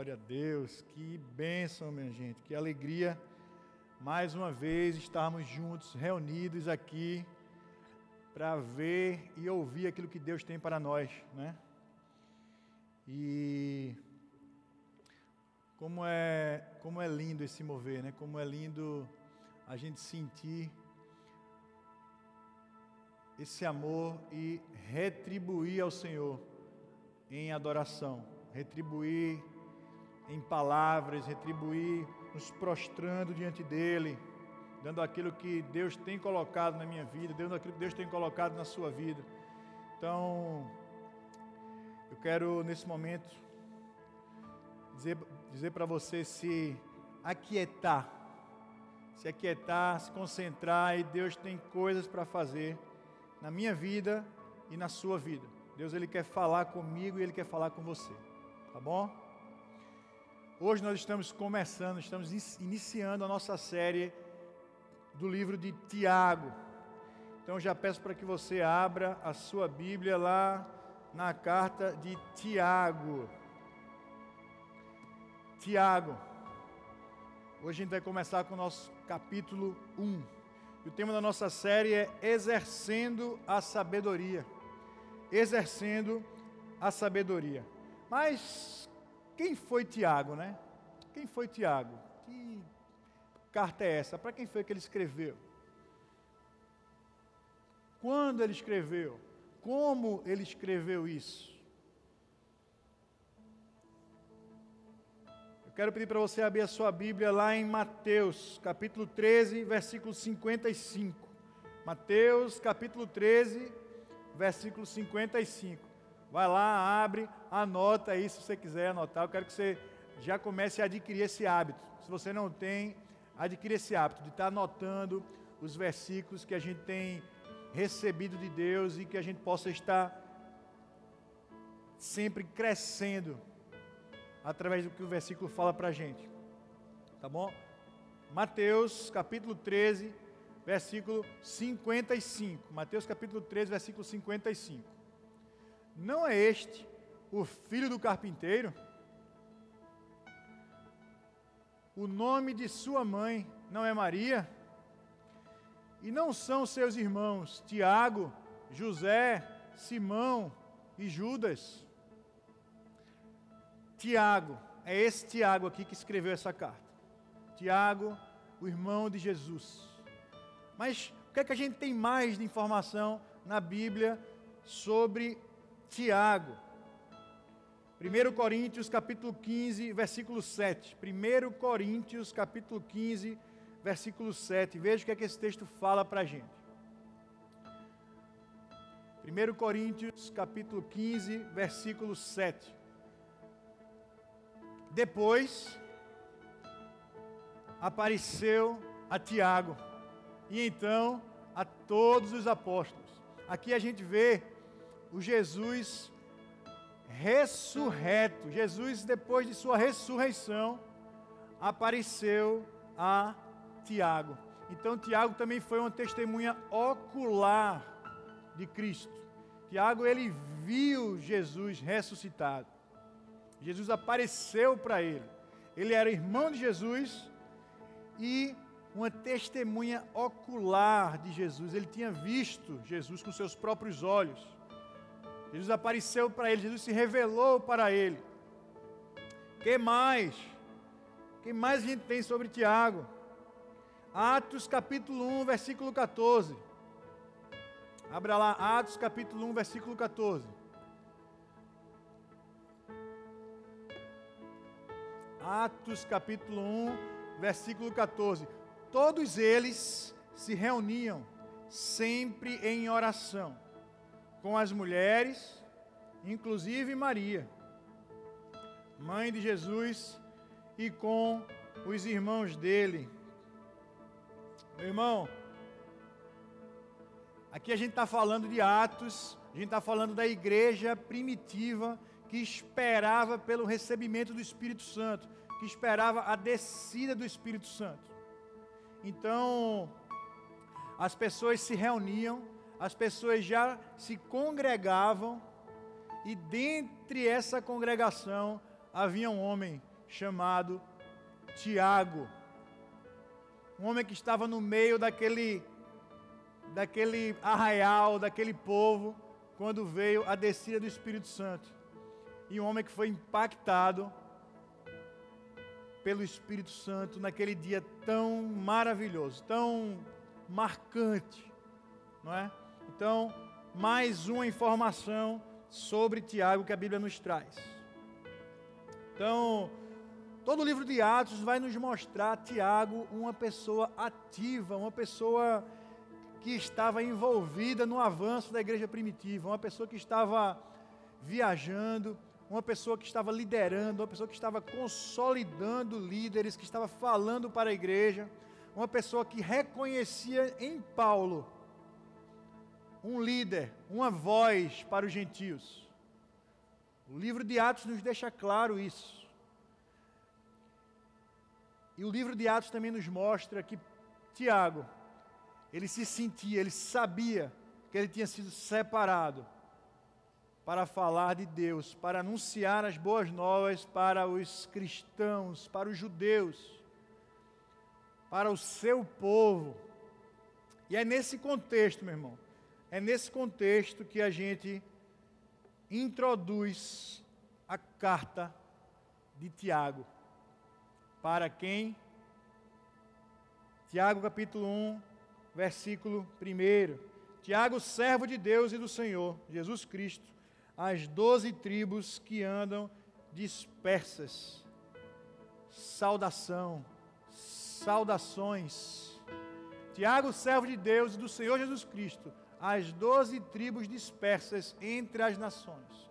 Glória a Deus, que bênção, minha gente, que alegria mais uma vez estarmos juntos, reunidos aqui para ver e ouvir aquilo que Deus tem para nós, né? E como é, como é lindo esse mover, né? Como é lindo a gente sentir esse amor e retribuir ao Senhor em adoração, retribuir em palavras, retribuir nos prostrando diante dele, dando aquilo que Deus tem colocado na minha vida, dando aquilo que Deus tem colocado na sua vida. Então, eu quero nesse momento dizer, dizer para você se aquietar, se aquietar, se concentrar e Deus tem coisas para fazer na minha vida e na sua vida. Deus ele quer falar comigo e ele quer falar com você. Tá bom? Hoje nós estamos começando, estamos iniciando a nossa série do livro de Tiago. Então já peço para que você abra a sua Bíblia lá na carta de Tiago. Tiago. Hoje a gente vai começar com o nosso capítulo 1. E o tema da nossa série é Exercendo a Sabedoria. Exercendo a Sabedoria. Mas quem foi Tiago, né? Quem foi Tiago? Que carta é essa? Para quem foi que ele escreveu? Quando ele escreveu? Como ele escreveu isso? Eu quero pedir para você abrir a sua Bíblia lá em Mateus, capítulo 13, versículo 55. Mateus, capítulo 13, versículo 55. Vai lá, abre, anota aí se você quiser anotar. Eu quero que você já comece a adquirir esse hábito. Se você não tem, adquira esse hábito de estar anotando os versículos que a gente tem recebido de Deus e que a gente possa estar sempre crescendo através do que o versículo fala para a gente. Tá bom? Mateus capítulo 13, versículo 55. Mateus capítulo 13, versículo 55. Não é este o filho do carpinteiro? O nome de sua mãe não é Maria? E não são seus irmãos Tiago, José, Simão e Judas? Tiago, é esse Tiago aqui que escreveu essa carta. Tiago, o irmão de Jesus. Mas o que é que a gente tem mais de informação na Bíblia sobre Tiago. 1 Coríntios capítulo 15, versículo 7. 1 Coríntios capítulo 15, versículo 7. Veja o que é que esse texto fala para a gente. 1 Coríntios capítulo 15, versículo 7. Depois apareceu a Tiago e então a todos os apóstolos. Aqui a gente vê o Jesus ressurreto. Jesus, depois de sua ressurreição, apareceu a Tiago. Então, Tiago também foi uma testemunha ocular de Cristo. Tiago, ele viu Jesus ressuscitado. Jesus apareceu para ele. Ele era irmão de Jesus e uma testemunha ocular de Jesus. Ele tinha visto Jesus com seus próprios olhos. Jesus apareceu para ele, Jesus se revelou para ele. Que mais? Que mais a gente tem sobre Tiago? Atos capítulo 1, versículo 14. Abra lá, Atos capítulo 1, versículo 14. Atos capítulo 1, versículo 14. Todos eles se reuniam sempre em oração com as mulheres, inclusive Maria, mãe de Jesus, e com os irmãos dele. Meu irmão, aqui a gente está falando de Atos, a gente está falando da igreja primitiva que esperava pelo recebimento do Espírito Santo, que esperava a descida do Espírito Santo. Então, as pessoas se reuniam as pessoas já se congregavam e dentre essa congregação havia um homem chamado Tiago. Um homem que estava no meio daquele daquele arraial, daquele povo, quando veio a descida do Espírito Santo. E um homem que foi impactado pelo Espírito Santo naquele dia tão maravilhoso, tão marcante, não é? Então, mais uma informação sobre Tiago que a Bíblia nos traz. Então, todo o livro de Atos vai nos mostrar Tiago uma pessoa ativa, uma pessoa que estava envolvida no avanço da igreja primitiva, uma pessoa que estava viajando, uma pessoa que estava liderando, uma pessoa que estava consolidando líderes, que estava falando para a igreja, uma pessoa que reconhecia em Paulo um líder, uma voz para os gentios. O livro de Atos nos deixa claro isso. E o livro de Atos também nos mostra que Tiago, ele se sentia, ele sabia que ele tinha sido separado para falar de Deus, para anunciar as boas novas para os cristãos, para os judeus, para o seu povo. E é nesse contexto, meu irmão, é nesse contexto que a gente introduz a carta de Tiago. Para quem? Tiago capítulo 1, versículo 1. Tiago, servo de Deus e do Senhor, Jesus Cristo, as doze tribos que andam dispersas. Saudação, saudações. Tiago, servo de Deus e do Senhor Jesus Cristo, as doze tribos dispersas entre as nações.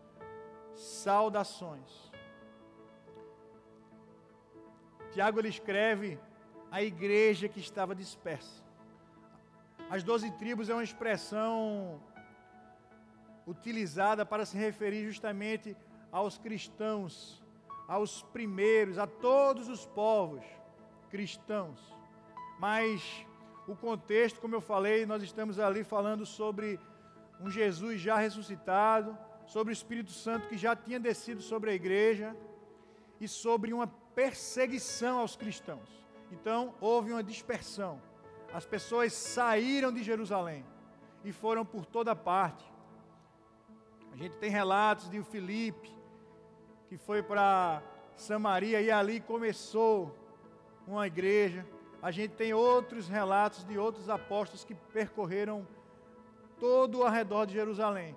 Saudações. Tiago ele escreve a igreja que estava dispersa. As doze tribos é uma expressão utilizada para se referir justamente aos cristãos, aos primeiros, a todos os povos cristãos. Mas o contexto, como eu falei, nós estamos ali falando sobre um Jesus já ressuscitado, sobre o Espírito Santo que já tinha descido sobre a igreja e sobre uma perseguição aos cristãos. Então, houve uma dispersão. As pessoas saíram de Jerusalém e foram por toda parte. A gente tem relatos de Filipe, que foi para Samaria e ali começou uma igreja a gente tem outros relatos de outros apóstolos que percorreram todo ao redor de Jerusalém.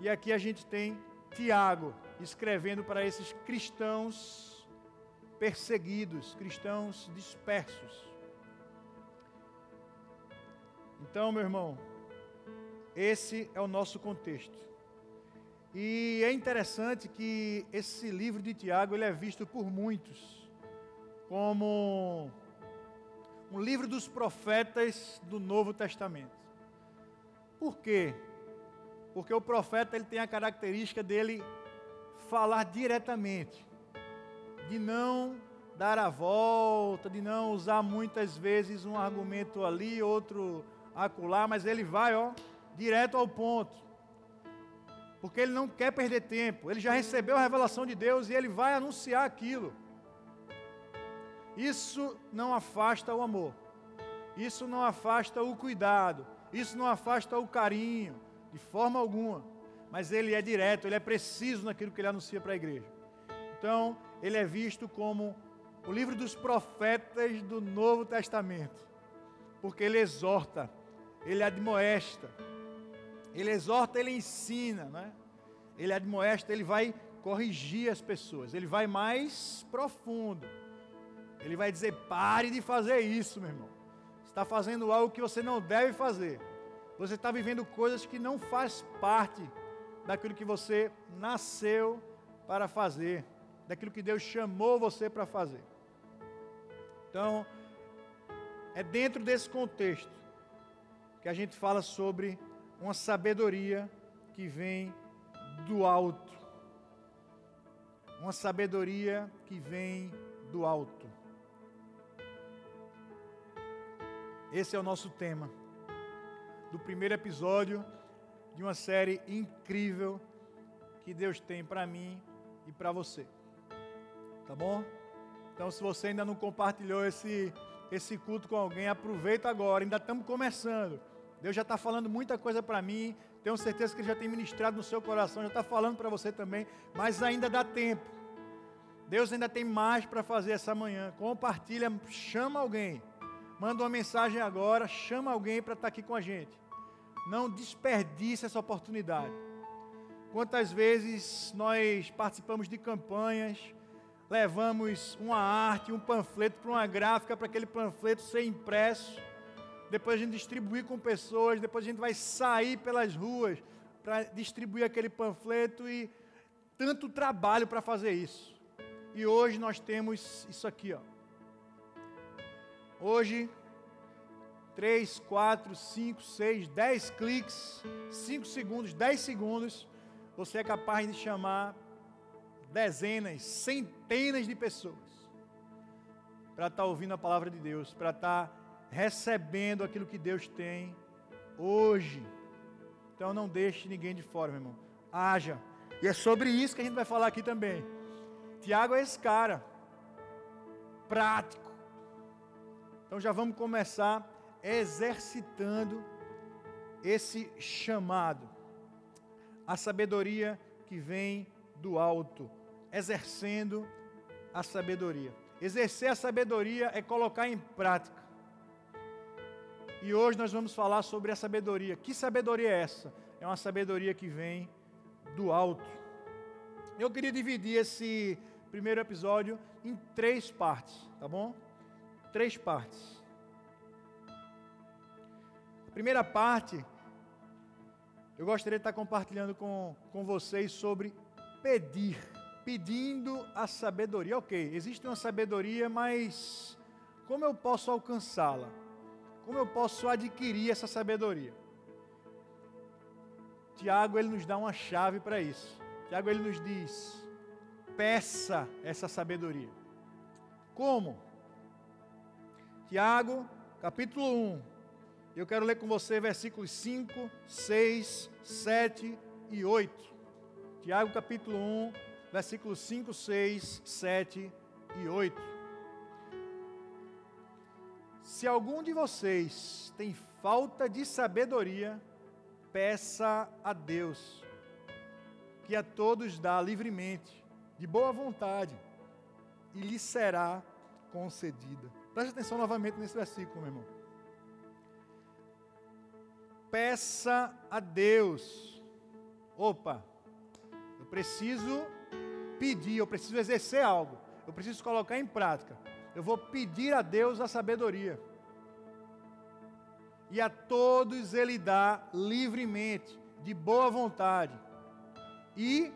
E aqui a gente tem Tiago escrevendo para esses cristãos perseguidos, cristãos dispersos. Então, meu irmão, esse é o nosso contexto. E é interessante que esse livro de Tiago ele é visto por muitos como um livro dos profetas do Novo Testamento. Por quê? Porque o profeta ele tem a característica dele falar diretamente, de não dar a volta, de não usar muitas vezes um argumento ali, outro acolá, mas ele vai, ó, direto ao ponto. Porque ele não quer perder tempo, ele já recebeu a revelação de Deus e ele vai anunciar aquilo. Isso não afasta o amor. Isso não afasta o cuidado. Isso não afasta o carinho, de forma alguma. Mas ele é direto, ele é preciso naquilo que ele anuncia para a igreja. Então, ele é visto como o livro dos profetas do Novo Testamento. Porque ele exorta, ele admoesta. Ele exorta, ele ensina, né? Ele admoesta, ele vai corrigir as pessoas. Ele vai mais profundo. Ele vai dizer: pare de fazer isso, meu irmão. Você está fazendo algo que você não deve fazer. Você está vivendo coisas que não faz parte daquilo que você nasceu para fazer, daquilo que Deus chamou você para fazer. Então, é dentro desse contexto que a gente fala sobre uma sabedoria que vem do alto. Uma sabedoria que vem do alto. Esse é o nosso tema do primeiro episódio de uma série incrível que Deus tem para mim e para você. Tá bom? Então, se você ainda não compartilhou esse, esse culto com alguém, aproveita agora. Ainda estamos começando. Deus já está falando muita coisa para mim. Tenho certeza que Ele já tem ministrado no seu coração, já está falando para você também. Mas ainda dá tempo. Deus ainda tem mais para fazer essa manhã. Compartilha, chama alguém. Manda uma mensagem agora, chama alguém para estar tá aqui com a gente. Não desperdice essa oportunidade. Quantas vezes nós participamos de campanhas, levamos uma arte, um panfleto para uma gráfica, para aquele panfleto ser impresso, depois a gente distribuir com pessoas, depois a gente vai sair pelas ruas para distribuir aquele panfleto e tanto trabalho para fazer isso. E hoje nós temos isso aqui, ó. Hoje, 3, 4, 5, 6, 10 cliques, 5 segundos, 10 segundos, você é capaz de chamar dezenas, centenas de pessoas para estar tá ouvindo a palavra de Deus, para estar tá recebendo aquilo que Deus tem hoje. Então não deixe ninguém de fora, meu irmão. Haja. E é sobre isso que a gente vai falar aqui também. Tiago é esse cara, prático. Então já vamos começar exercitando esse chamado. A sabedoria que vem do alto, exercendo a sabedoria. Exercer a sabedoria é colocar em prática. E hoje nós vamos falar sobre a sabedoria. Que sabedoria é essa? É uma sabedoria que vem do alto. Eu queria dividir esse primeiro episódio em três partes, tá bom? Três partes. A primeira parte, eu gostaria de estar compartilhando com, com vocês sobre pedir, pedindo a sabedoria. Ok, existe uma sabedoria, mas como eu posso alcançá-la? Como eu posso adquirir essa sabedoria? Tiago ele nos dá uma chave para isso. Tiago ele nos diz: peça essa sabedoria. Como? Tiago, capítulo 1. Eu quero ler com você versículos 5, 6, 7 e 8. Tiago, capítulo 1, versículos 5, 6, 7 e 8. Se algum de vocês tem falta de sabedoria, peça a Deus, que a todos dá livremente, de boa vontade, e lhe será concedida. Preste atenção novamente nesse versículo, meu irmão. Peça a Deus. Opa, eu preciso pedir, eu preciso exercer algo, eu preciso colocar em prática eu vou pedir a Deus a sabedoria. E a todos Ele dá livremente, de boa vontade. E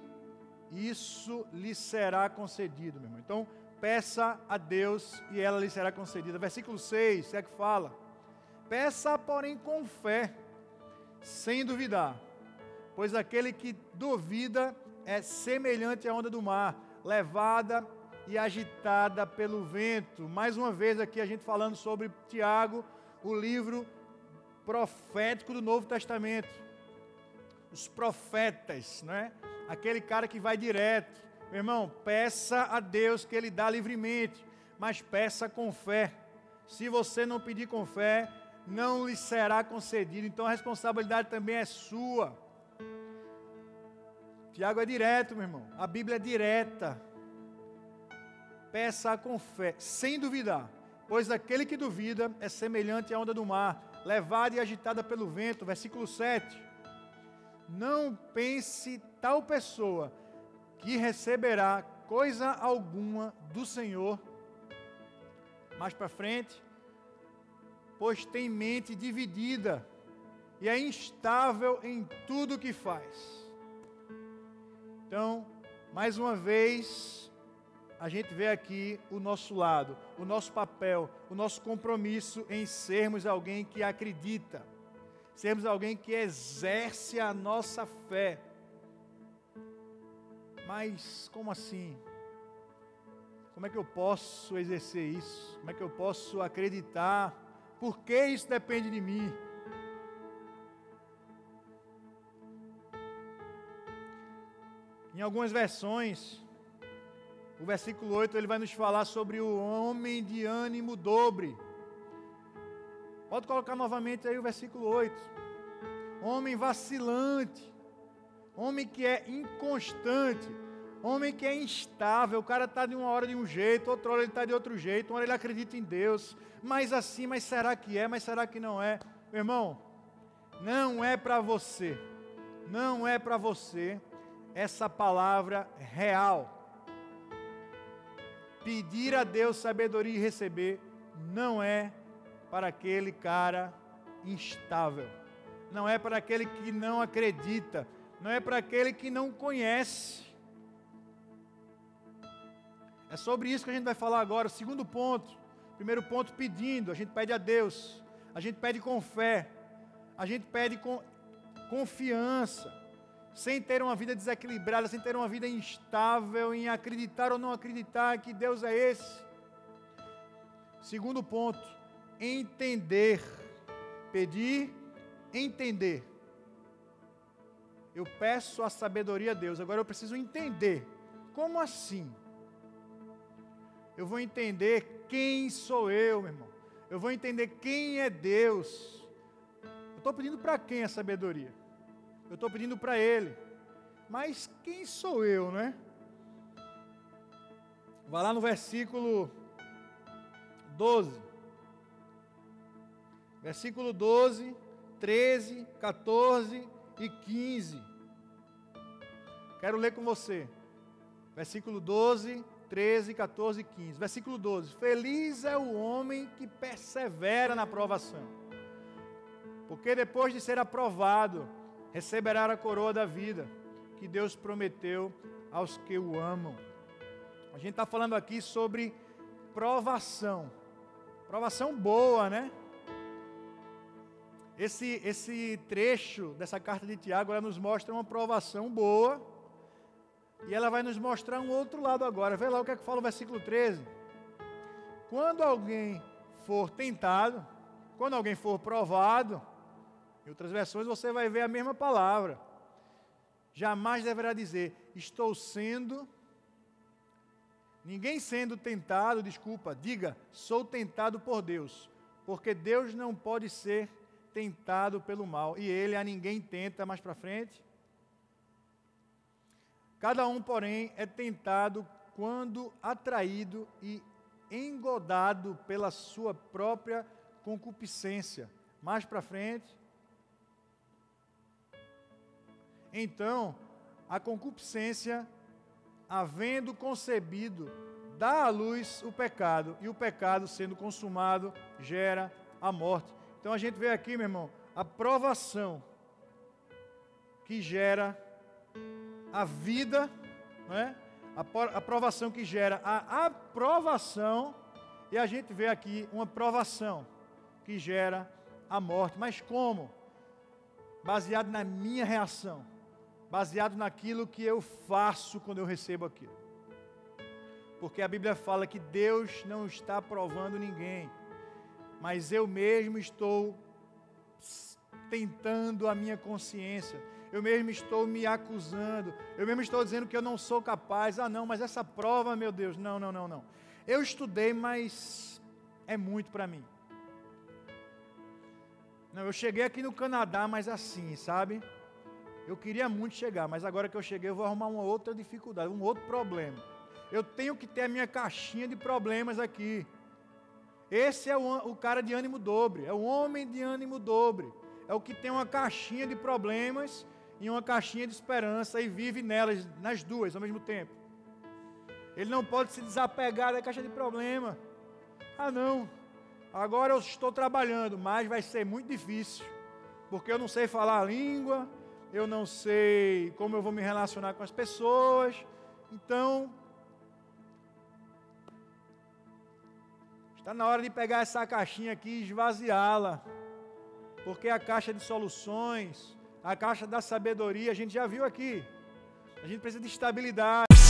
isso lhe será concedido, meu irmão. Então, peça a Deus e ela lhe será concedida. Versículo 6 é que fala: Peça, porém, com fé, sem duvidar, pois aquele que duvida é semelhante à onda do mar, levada e agitada pelo vento. Mais uma vez aqui a gente falando sobre Tiago, o livro profético do Novo Testamento. Os profetas, né? Aquele cara que vai direto. Meu irmão, peça a Deus que ele dá livremente, mas peça com fé. Se você não pedir com fé, não lhe será concedido. Então a responsabilidade também é sua. Tiago é direto, meu irmão. A Bíblia é direta peça com fé, sem duvidar, pois aquele que duvida é semelhante à onda do mar, levada e agitada pelo vento. Versículo 7. Não pense tal pessoa que receberá coisa alguma do Senhor. Mais para frente, pois tem mente dividida e é instável em tudo que faz. Então, mais uma vez, a gente vê aqui o nosso lado, o nosso papel, o nosso compromisso em sermos alguém que acredita, sermos alguém que exerce a nossa fé. Mas como assim? Como é que eu posso exercer isso? Como é que eu posso acreditar? Por que isso depende de mim? Em algumas versões, o versículo 8 ele vai nos falar sobre o homem de ânimo dobre. Pode colocar novamente aí o versículo 8. Homem vacilante, homem que é inconstante, homem que é instável. O cara está de uma hora de um jeito, outra hora ele está de outro jeito, uma hora ele acredita em Deus, mas assim, mas será que é, mas será que não é? Meu irmão, não é para você, não é para você essa palavra real pedir a Deus sabedoria e receber não é para aquele cara instável, não é para aquele que não acredita, não é para aquele que não conhece. É sobre isso que a gente vai falar agora. O segundo ponto, primeiro ponto, pedindo, a gente pede a Deus, a gente pede com fé, a gente pede com confiança sem ter uma vida desequilibrada, sem ter uma vida instável, em acreditar ou não acreditar que Deus é esse. Segundo ponto, entender. Pedir, entender. Eu peço a sabedoria a Deus, agora eu preciso entender. Como assim? Eu vou entender quem sou eu, meu irmão. Eu vou entender quem é Deus. Eu estou pedindo para quem a sabedoria? eu estou pedindo para Ele. Mas quem sou eu, né? Vai lá no versículo 12. Versículo 12, 13, 14 e 15. Quero ler com você. Versículo 12, 13, 14 e 15. Versículo 12: Feliz é o homem que persevera na provação, porque depois de ser aprovado, receberá a coroa da vida que Deus prometeu aos que o amam. A gente está falando aqui sobre provação, provação boa, né? Esse, esse trecho dessa carta de Tiago, ela nos mostra uma provação boa, e ela vai nos mostrar um outro lado agora. Vê lá o que é que fala o versículo 13. Quando alguém for tentado, quando alguém for provado, em outras versões você vai ver a mesma palavra. Jamais deverá dizer, estou sendo. Ninguém sendo tentado, desculpa, diga, sou tentado por Deus. Porque Deus não pode ser tentado pelo mal. E ele a ninguém tenta mais para frente. Cada um, porém, é tentado quando atraído e engodado pela sua própria concupiscência. Mais para frente. Então, a concupiscência, havendo concebido, dá à luz o pecado, e o pecado, sendo consumado, gera a morte. Então a gente vê aqui, meu irmão, a provação que gera a vida, não é? a provação que gera a aprovação, e a gente vê aqui uma provação que gera a morte. Mas como? Baseado na minha reação baseado naquilo que eu faço quando eu recebo aquilo. Porque a Bíblia fala que Deus não está provando ninguém, mas eu mesmo estou tentando a minha consciência, eu mesmo estou me acusando, eu mesmo estou dizendo que eu não sou capaz. Ah, não, mas essa prova, meu Deus, não, não, não, não. Eu estudei, mas é muito para mim. Não, eu cheguei aqui no Canadá, mas assim, sabe? Eu queria muito chegar, mas agora que eu cheguei, eu vou arrumar uma outra dificuldade, um outro problema. Eu tenho que ter a minha caixinha de problemas aqui. Esse é o, o cara de ânimo dobre, é o homem de ânimo dobre. É o que tem uma caixinha de problemas e uma caixinha de esperança e vive nelas, nas duas, ao mesmo tempo. Ele não pode se desapegar da caixa de problema. Ah, não. Agora eu estou trabalhando, mas vai ser muito difícil, porque eu não sei falar a língua, eu não sei como eu vou me relacionar com as pessoas. Então, está na hora de pegar essa caixinha aqui e esvaziá-la. Porque a caixa de soluções, a caixa da sabedoria, a gente já viu aqui. A gente precisa de estabilidade.